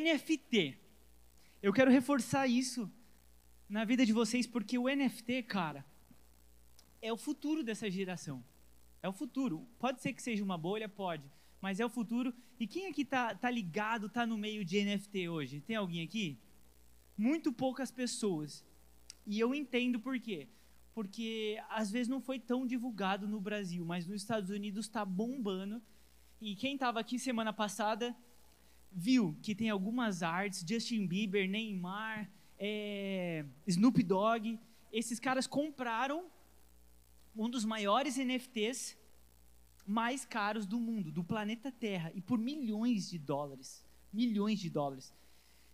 NFT. Eu quero reforçar isso na vida de vocês, porque o NFT, cara, é o futuro dessa geração. É o futuro. Pode ser que seja uma bolha, pode, mas é o futuro. E quem aqui tá, tá ligado, tá no meio de NFT hoje? Tem alguém aqui? Muito poucas pessoas. E eu entendo por quê. Porque às vezes não foi tão divulgado no Brasil, mas nos Estados Unidos está bombando. E quem estava aqui semana passada viu que tem algumas artes, Justin Bieber, Neymar, é, Snoop Dogg, esses caras compraram um dos maiores NFTs mais caros do mundo, do planeta Terra, e por milhões de dólares. Milhões de dólares.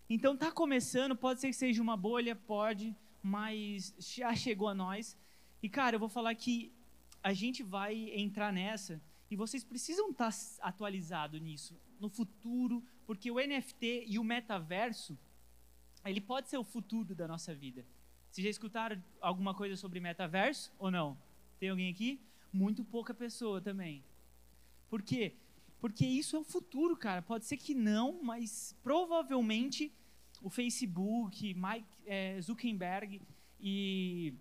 Então tá começando, pode ser que seja uma bolha, pode, mas já chegou a nós. E cara, eu vou falar que a gente vai entrar nessa e vocês precisam estar tá atualizados nisso, no futuro, porque o NFT e o metaverso, ele pode ser o futuro da nossa vida. Vocês já escutaram alguma coisa sobre metaverso ou não? Tem alguém aqui? Muito pouca pessoa também. Por quê? Porque isso é o futuro, cara. Pode ser que não, mas provavelmente o Facebook, Mike, é, Zuckerberg e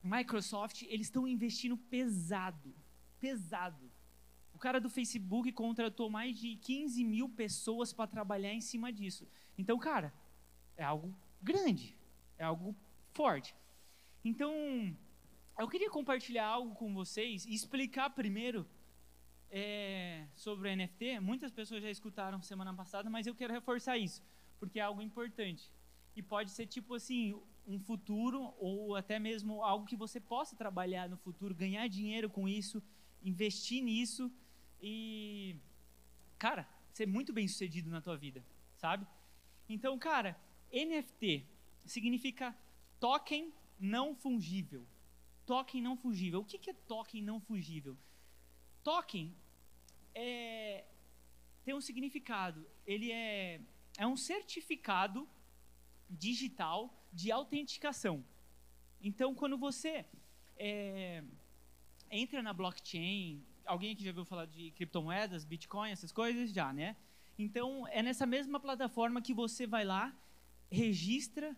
Microsoft, eles estão investindo pesado. Pesado. Cara do Facebook contratou mais de 15 mil pessoas para trabalhar em cima disso. Então, cara, é algo grande. É algo forte. Então, eu queria compartilhar algo com vocês e explicar primeiro é, sobre o NFT. Muitas pessoas já escutaram semana passada, mas eu quero reforçar isso, porque é algo importante. E pode ser tipo assim, um futuro ou até mesmo algo que você possa trabalhar no futuro, ganhar dinheiro com isso, investir nisso e cara, ser muito bem sucedido na tua vida, sabe? Então, cara, NFT significa token não fungível token não fugível. O que é token não fugível? Token é, tem um significado. Ele é, é um certificado digital de autenticação. Então, quando você é, entra na blockchain, alguém aqui já ouviu falar de criptomoedas, Bitcoin, essas coisas? Já, né? Então, é nessa mesma plataforma que você vai lá, registra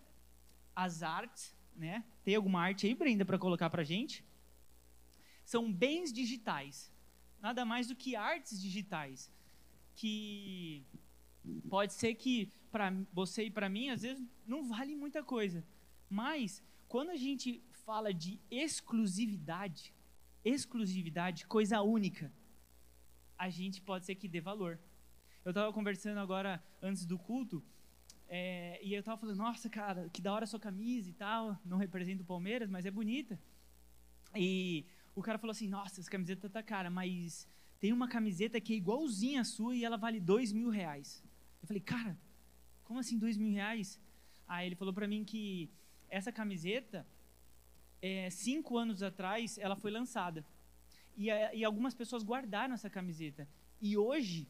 as artes, né? Tem alguma arte aí, Brenda, para colocar para gente? São bens digitais. Nada mais do que artes digitais. Que pode ser que para você e para mim, às vezes, não vale muita coisa. Mas, quando a gente fala de exclusividade, exclusividade, coisa única, a gente pode ser que dê valor. Eu estava conversando agora, antes do culto, é, e eu tava falando, nossa, cara, que da hora a sua camisa e tal. Não representa o Palmeiras, mas é bonita. E o cara falou assim, nossa, essa camiseta tá cara, mas tem uma camiseta que é igualzinha a sua e ela vale dois mil reais. Eu falei, cara, como assim dois mil reais? Aí ele falou para mim que essa camiseta, é, cinco anos atrás, ela foi lançada. E, e algumas pessoas guardaram essa camiseta. E hoje,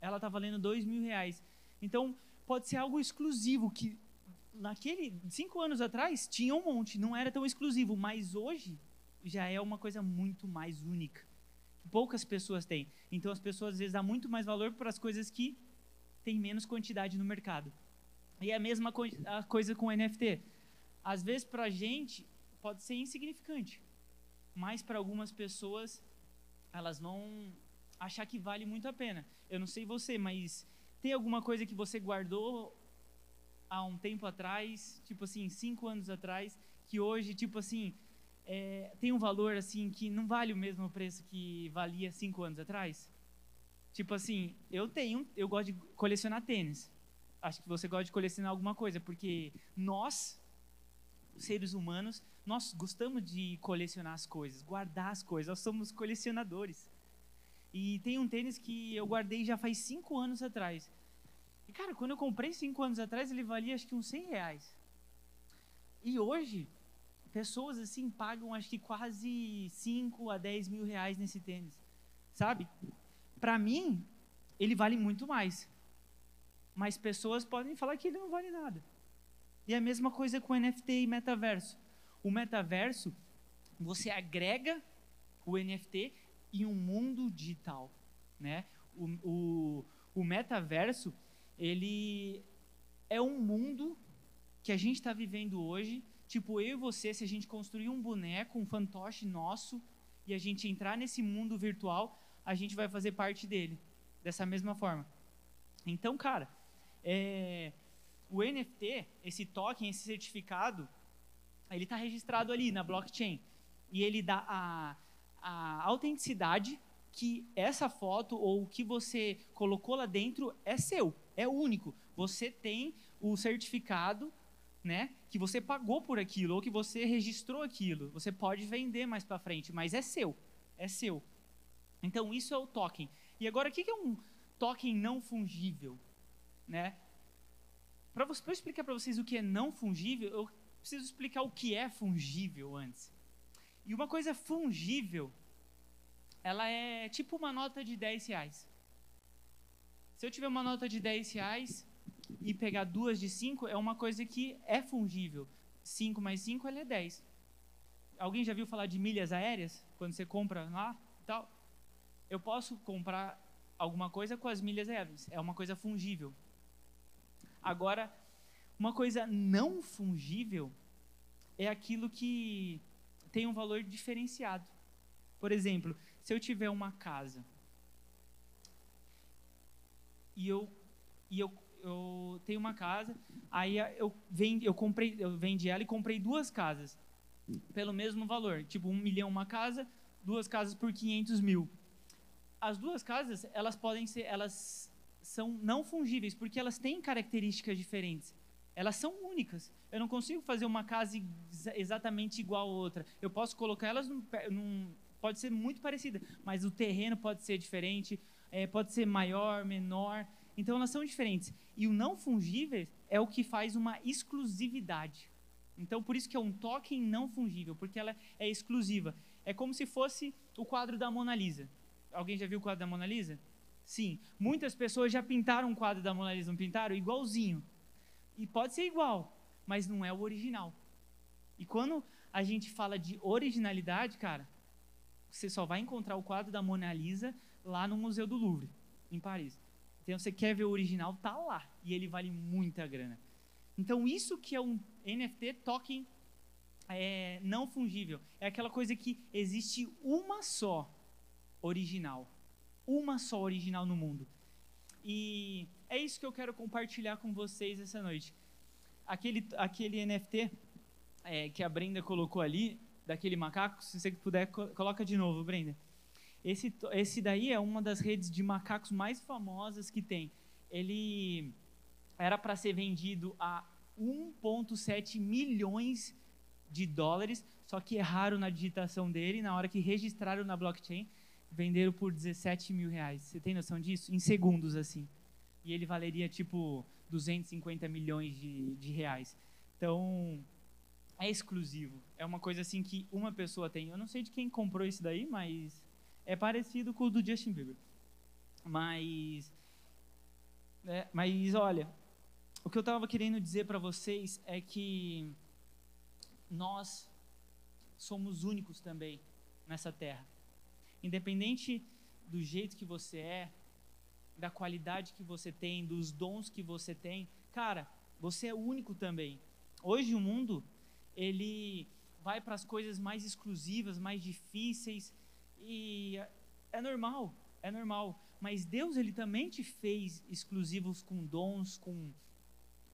ela tá valendo dois mil reais. Então, pode ser algo exclusivo que naquele cinco anos atrás tinha um monte, não era tão exclusivo, mas hoje já é uma coisa muito mais única. Poucas pessoas têm. Então as pessoas às vezes dão muito mais valor para as coisas que têm menos quantidade no mercado. E é a mesma co a coisa com o NFT. Às vezes para a gente pode ser insignificante, mas para algumas pessoas elas vão achar que vale muito a pena. Eu não sei você, mas tem alguma coisa que você guardou há um tempo atrás, tipo assim, cinco anos atrás, que hoje, tipo assim, é, tem um valor assim que não vale o mesmo preço que valia cinco anos atrás? Tipo assim, eu tenho, eu gosto de colecionar tênis. Acho que você gosta de colecionar alguma coisa, porque nós, seres humanos, nós gostamos de colecionar as coisas, guardar as coisas. Nós somos colecionadores. E tem um tênis que eu guardei já faz cinco anos atrás. E, cara, quando eu comprei cinco anos atrás, ele valia acho que uns 100 reais. E hoje, pessoas assim pagam acho que quase 5 a 10 mil reais nesse tênis. Sabe? Para mim, ele vale muito mais. Mas pessoas podem falar que ele não vale nada. E a mesma coisa com NFT e metaverso. O metaverso, você agrega o NFT em um mundo digital, né? O, o, o metaverso, ele é um mundo que a gente está vivendo hoje. Tipo, eu e você, se a gente construir um boneco, um fantoche nosso, e a gente entrar nesse mundo virtual, a gente vai fazer parte dele, dessa mesma forma. Então, cara, é, o NFT, esse token, esse certificado, ele está registrado ali na blockchain. E ele dá a, a autenticidade que essa foto ou o que você colocou lá dentro é seu, é único. Você tem o certificado, né, que você pagou por aquilo ou que você registrou aquilo. Você pode vender mais para frente, mas é seu, é seu. Então isso é o token. E agora o que é um token não fungível, né? Para eu explicar para vocês o que é não fungível, eu preciso explicar o que é fungível antes. E uma coisa fungível, ela é tipo uma nota de 10 reais. Se eu tiver uma nota de 10 reais e pegar duas de 5, é uma coisa que é fungível. 5 mais 5, ela é 10. Alguém já viu falar de milhas aéreas? Quando você compra lá e tal? Eu posso comprar alguma coisa com as milhas aéreas. É uma coisa fungível. Agora, uma coisa não fungível é aquilo que tem um valor diferenciado. Por exemplo, se eu tiver uma casa e eu, e eu, eu tenho uma casa, aí eu, vendi, eu, comprei, eu vendi ela e comprei duas casas pelo mesmo valor. Tipo, um milhão uma casa, duas casas por 500 mil. As duas casas, elas podem ser, elas são não fungíveis, porque elas têm características diferentes. Elas são únicas. Eu não consigo fazer uma casa exatamente igual a outra. Eu posso colocar elas num, num pode ser muito parecida, mas o terreno pode ser diferente, é, pode ser maior, menor. Então elas são diferentes. E o não fungível é o que faz uma exclusividade. Então por isso que é um token não fungível, porque ela é exclusiva. É como se fosse o quadro da Mona Lisa. Alguém já viu o quadro da Mona Lisa? Sim, muitas pessoas já pintaram um quadro da Mona Lisa, não pintaram? Igualzinho. E pode ser igual, mas não é o original. E quando a gente fala de originalidade, cara, você só vai encontrar o quadro da Mona Lisa lá no Museu do Louvre, em Paris. Então, você quer ver o original, tá lá. E ele vale muita grana. Então, isso que é um NFT token é, não fungível. É aquela coisa que existe uma só original uma só original no mundo. E é isso que eu quero compartilhar com vocês essa noite. Aquele, aquele NFT é, que a Brenda colocou ali, daquele macaco, se você puder, coloca de novo, Brenda. Esse, esse daí é uma das redes de macacos mais famosas que tem. Ele era para ser vendido a 1,7 milhões de dólares, só que erraram na digitação dele na hora que registraram na blockchain venderam por 17 mil reais. Você tem noção disso? Em segundos, assim. E ele valeria, tipo, 250 milhões de, de reais. Então, é exclusivo. É uma coisa, assim, que uma pessoa tem. Eu não sei de quem comprou isso daí, mas é parecido com o do Justin Bieber. Mas, é, mas olha, o que eu estava querendo dizer para vocês é que nós somos únicos também nessa terra. Independente do jeito que você é, da qualidade que você tem, dos dons que você tem, cara, você é único também. Hoje o mundo ele vai para as coisas mais exclusivas, mais difíceis e é normal, é normal. Mas Deus ele também te fez exclusivos com dons, com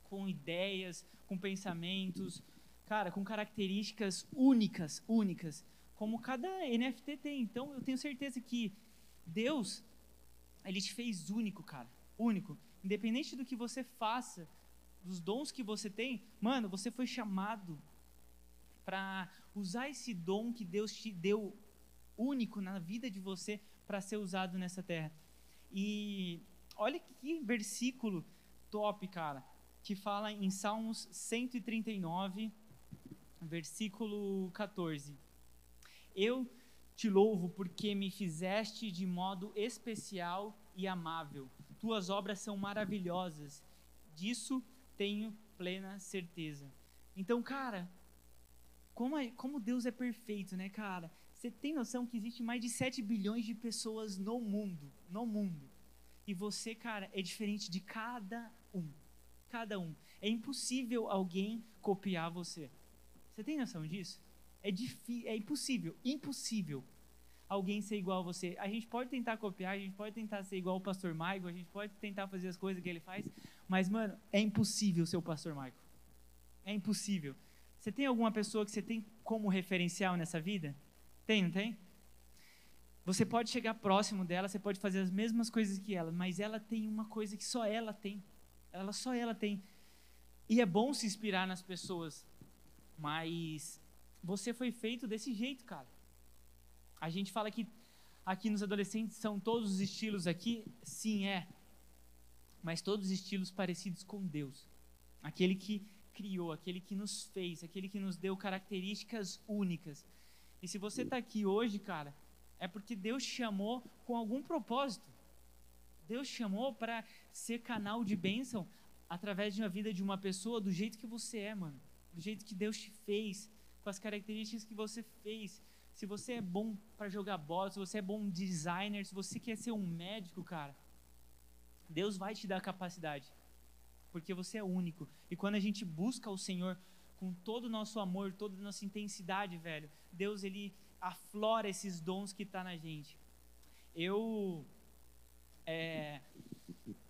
com ideias, com pensamentos, cara, com características únicas, únicas como cada NFT tem. Então eu tenho certeza que Deus, Ele te fez único, cara. Único. Independente do que você faça, dos dons que você tem, mano, você foi chamado para usar esse dom que Deus te deu único na vida de você para ser usado nessa terra. E olha que versículo top, cara, que fala em Salmos 139, versículo 14. Eu te louvo porque me fizeste de modo especial e amável. Tuas obras são maravilhosas. Disso tenho plena certeza. Então, cara, como, é, como Deus é perfeito, né, cara? Você tem noção que existe mais de 7 bilhões de pessoas no mundo, no mundo. E você, cara, é diferente de cada um. cada um. É impossível alguém copiar você. Você tem noção disso? É, é impossível, impossível alguém ser igual a você. A gente pode tentar copiar, a gente pode tentar ser igual o pastor Michael, a gente pode tentar fazer as coisas que ele faz, mas, mano, é impossível ser o pastor Michael. É impossível. Você tem alguma pessoa que você tem como referencial nessa vida? Tem, não tem? Você pode chegar próximo dela, você pode fazer as mesmas coisas que ela, mas ela tem uma coisa que só ela tem. Ela só ela tem. E é bom se inspirar nas pessoas, mas você foi feito desse jeito, cara. A gente fala que aqui nos adolescentes são todos os estilos aqui, sim é, mas todos os estilos parecidos com Deus. Aquele que criou, aquele que nos fez, aquele que nos deu características únicas. E se você está aqui hoje, cara, é porque Deus chamou com algum propósito. Deus chamou para ser canal de bênção através de uma vida de uma pessoa do jeito que você é, mano. Do jeito que Deus te fez, com as características que você fez. Se você é bom para jogar bola, se você é bom designer, se você quer ser um médico, cara, Deus vai te dar capacidade. Porque você é único. E quando a gente busca o Senhor com todo o nosso amor, toda a nossa intensidade, velho, Deus ele aflora esses dons que está na gente. Eu, é,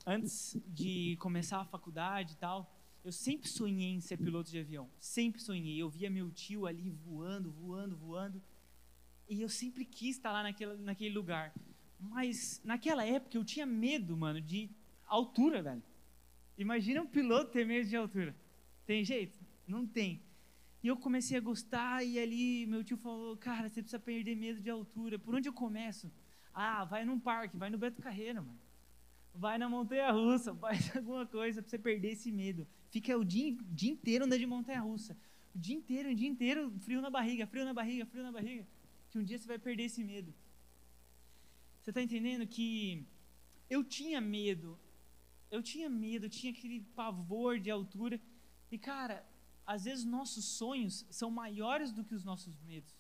antes de começar a faculdade e tal, eu sempre sonhei em ser piloto de avião. Sempre sonhei. Eu via meu tio ali voando, voando, voando. E eu sempre quis estar lá naquele, naquele lugar. Mas naquela época eu tinha medo, mano, de altura, velho. Imagina um piloto ter medo de altura. Tem jeito? Não tem. E eu comecei a gostar, e ali meu tio falou: Cara, você precisa perder medo de altura. Por onde eu começo? Ah, vai num parque, vai no Beto Carreira, mano. Vai na montanha russa, faz alguma coisa pra você perder esse medo. Fica o dia, dia inteiro andando de montanha russa. O dia inteiro, o dia inteiro, frio na barriga, frio na barriga, frio na barriga. Que um dia você vai perder esse medo. Você está entendendo que eu tinha medo, eu tinha medo, eu tinha aquele pavor de altura. E cara, às vezes nossos sonhos são maiores do que os nossos medos.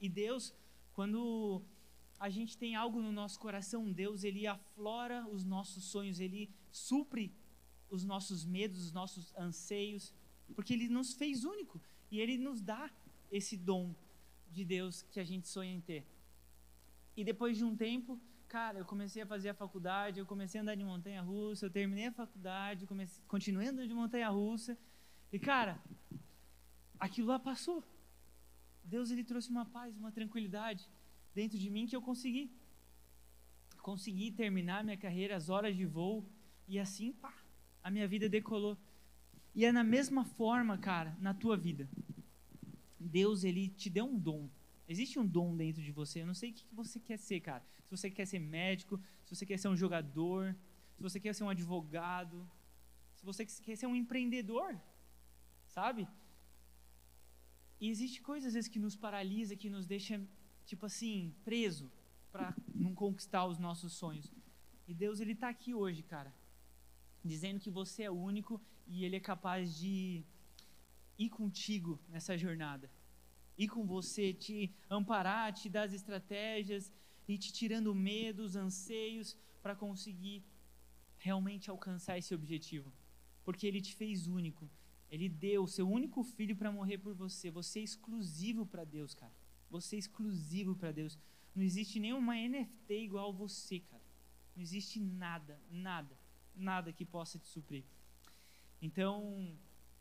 E Deus, quando a gente tem algo no nosso coração, Deus ele aflora os nossos sonhos, ele supre os nossos medos, os nossos anseios, porque ele nos fez único e ele nos dá esse dom de Deus que a gente sonha em ter. E depois de um tempo, cara, eu comecei a fazer a faculdade, eu comecei a andar de montanha russa, eu terminei a faculdade, comecei, continuei andando de montanha russa, e cara, aquilo lá passou. Deus ele trouxe uma paz, uma tranquilidade dentro de mim que eu consegui. Consegui terminar minha carreira, as horas de voo, e assim, pá, a minha vida decolou. E é na mesma forma, cara, na tua vida. Deus ele te deu um dom. Existe um dom dentro de você. Eu não sei o que você quer ser, cara. Se você quer ser médico, se você quer ser um jogador, se você quer ser um advogado, se você quer ser um empreendedor, sabe? E existe coisas às vezes que nos paralisa, que nos deixa tipo assim, preso para não conquistar os nossos sonhos. E Deus ele tá aqui hoje, cara, dizendo que você é único e ele é capaz de ir contigo nessa jornada. Ir com você, te amparar, te dar as estratégias e te tirando medos, anseios para conseguir realmente alcançar esse objetivo. Porque ele te fez único ele deu o seu único filho para morrer por você. Você é exclusivo para Deus, cara. Você é exclusivo para Deus. Não existe nenhuma NFT igual você, cara. Não existe nada, nada, nada que possa te suprir. Então,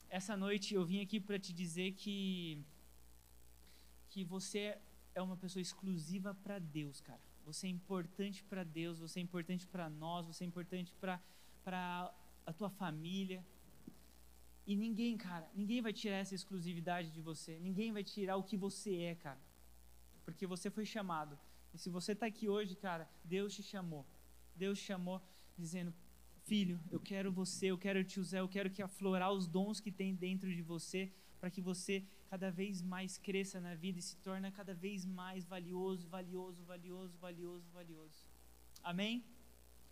essa noite eu vim aqui para te dizer que que você é uma pessoa exclusiva para Deus, cara. Você é importante para Deus, você é importante para nós, você é importante para para a tua família, e ninguém, cara, ninguém vai tirar essa exclusividade de você. Ninguém vai tirar o que você é, cara. Porque você foi chamado. E se você está aqui hoje, cara, Deus te chamou. Deus te chamou dizendo: Filho, eu quero você, eu quero te usar, eu quero que aflorar os dons que tem dentro de você, para que você cada vez mais cresça na vida e se torne cada vez mais valioso, valioso, valioso, valioso, valioso. Amém?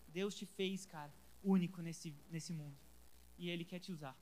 Deus te fez, cara, único nesse, nesse mundo. E Ele quer te usar.